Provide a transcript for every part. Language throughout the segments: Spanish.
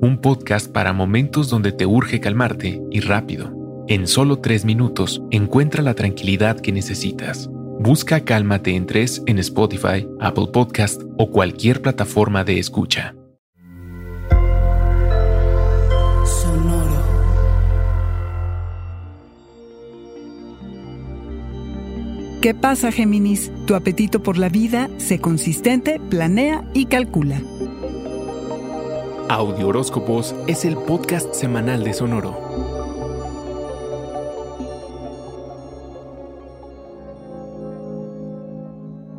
un podcast para momentos donde te urge calmarte y rápido. En solo tres minutos encuentra la tranquilidad que necesitas. Busca Cálmate en tres en Spotify, Apple Podcast o cualquier plataforma de escucha. Sonoro. ¿Qué pasa, Géminis? Tu apetito por la vida, sé consistente, planea y calcula. Audio Horóscopos es el podcast semanal de Sonoro.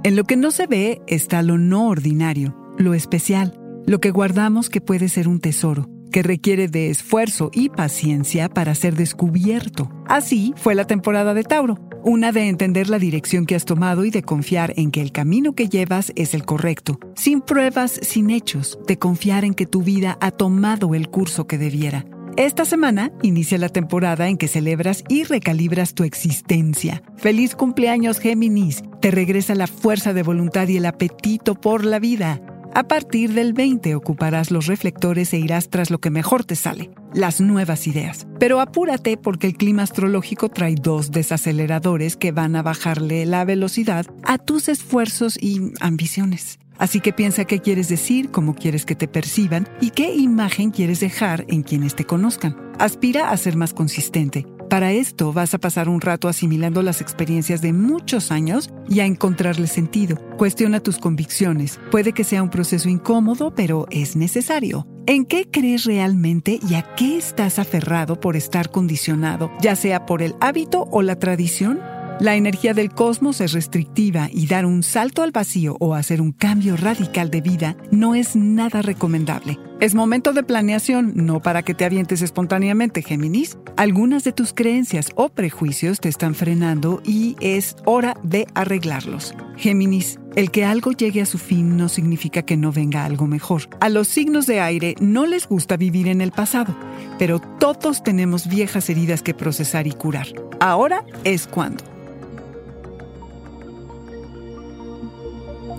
En lo que no se ve está lo no ordinario, lo especial, lo que guardamos que puede ser un tesoro, que requiere de esfuerzo y paciencia para ser descubierto. Así fue la temporada de Tauro una de entender la dirección que has tomado y de confiar en que el camino que llevas es el correcto. Sin pruebas, sin hechos, de confiar en que tu vida ha tomado el curso que debiera. Esta semana inicia la temporada en que celebras y recalibras tu existencia. Feliz cumpleaños Géminis. Te regresa la fuerza de voluntad y el apetito por la vida. A partir del 20 ocuparás los reflectores e irás tras lo que mejor te sale, las nuevas ideas. Pero apúrate porque el clima astrológico trae dos desaceleradores que van a bajarle la velocidad a tus esfuerzos y ambiciones. Así que piensa qué quieres decir, cómo quieres que te perciban y qué imagen quieres dejar en quienes te conozcan. Aspira a ser más consistente para esto vas a pasar un rato asimilando las experiencias de muchos años y a encontrarle sentido. Cuestiona tus convicciones. Puede que sea un proceso incómodo, pero es necesario. ¿En qué crees realmente y a qué estás aferrado por estar condicionado, ya sea por el hábito o la tradición? La energía del cosmos es restrictiva y dar un salto al vacío o hacer un cambio radical de vida no es nada recomendable. Es momento de planeación, no para que te avientes espontáneamente, Géminis. Algunas de tus creencias o prejuicios te están frenando y es hora de arreglarlos. Géminis, el que algo llegue a su fin no significa que no venga algo mejor. A los signos de aire no les gusta vivir en el pasado, pero todos tenemos viejas heridas que procesar y curar. Ahora es cuando.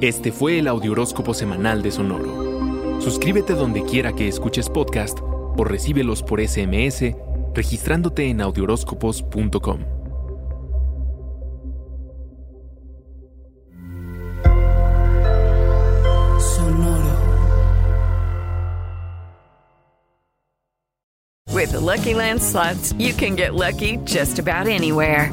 Este fue el Audioróscopo Semanal de Sonoro. Suscríbete donde quiera que escuches podcast o recíbelos por SMS registrándote en audioróscopos.com. Sonoro. With the Lucky Land slots, you can get lucky just about anywhere.